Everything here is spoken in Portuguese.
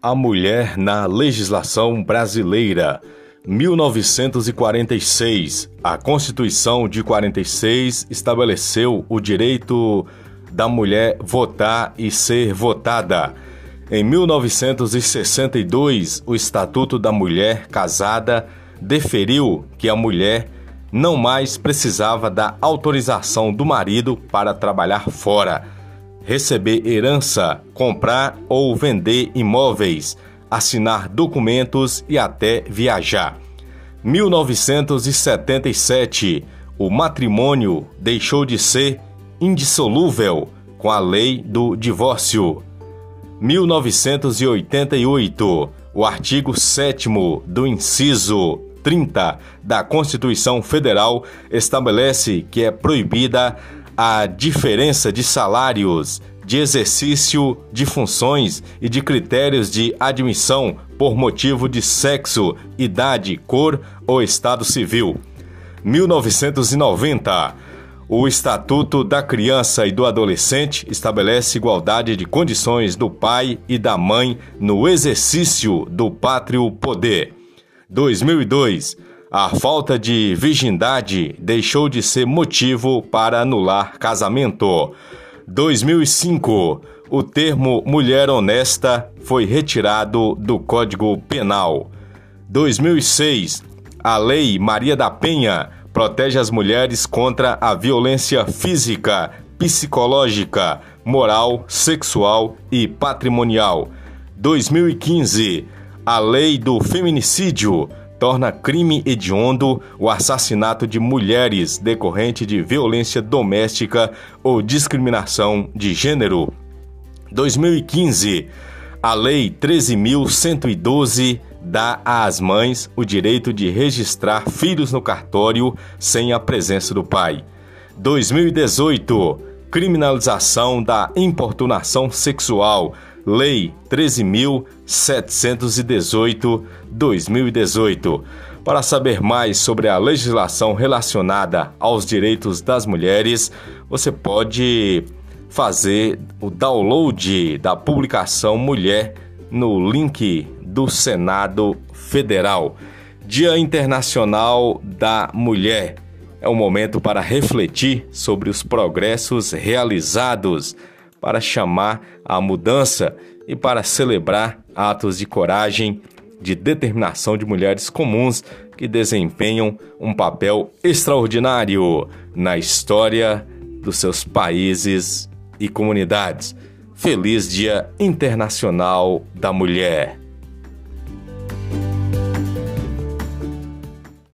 A mulher na legislação brasileira. 1946. A Constituição de 46 estabeleceu o direito da mulher votar e ser votada. Em 1962, o Estatuto da Mulher Casada deferiu que a mulher não mais precisava da autorização do marido para trabalhar fora, receber herança, comprar ou vender imóveis, assinar documentos e até viajar. 1977, o matrimônio deixou de ser indissolúvel com a lei do divórcio. 1988, o artigo 7 do inciso 30 da Constituição Federal estabelece que é proibida a diferença de salários, de exercício de funções e de critérios de admissão por motivo de sexo, idade, cor ou estado civil. 1990. O Estatuto da Criança e do Adolescente estabelece igualdade de condições do pai e da mãe no exercício do pátrio poder. 2002. A falta de virgindade deixou de ser motivo para anular casamento. 2005. O termo mulher honesta foi retirado do Código Penal. 2006. A Lei Maria da Penha protege as mulheres contra a violência física, psicológica, moral, sexual e patrimonial. 2015 a lei do feminicídio torna crime hediondo o assassinato de mulheres decorrente de violência doméstica ou discriminação de gênero. 2015. A Lei 13.112 dá às mães o direito de registrar filhos no cartório sem a presença do pai. 2018. Criminalização da importunação sexual Lei 13.718-2018. Para saber mais sobre a legislação relacionada aos direitos das mulheres, você pode fazer o download da publicação Mulher no link do Senado Federal. Dia Internacional da Mulher. É um momento para refletir sobre os progressos realizados para chamar a mudança e para celebrar atos de coragem, de determinação de mulheres comuns que desempenham um papel extraordinário na história dos seus países e comunidades. Feliz Dia Internacional da Mulher!